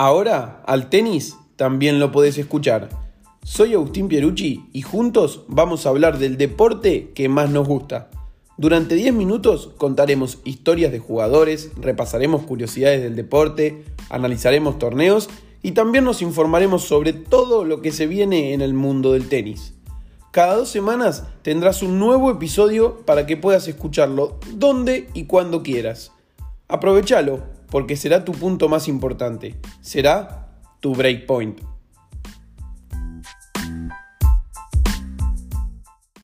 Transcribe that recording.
Ahora, al tenis también lo podés escuchar. Soy Agustín Pierucci y juntos vamos a hablar del deporte que más nos gusta. Durante 10 minutos contaremos historias de jugadores, repasaremos curiosidades del deporte, analizaremos torneos y también nos informaremos sobre todo lo que se viene en el mundo del tenis. Cada dos semanas tendrás un nuevo episodio para que puedas escucharlo donde y cuando quieras. Aprovechalo porque será tu punto más importante, será tu breakpoint.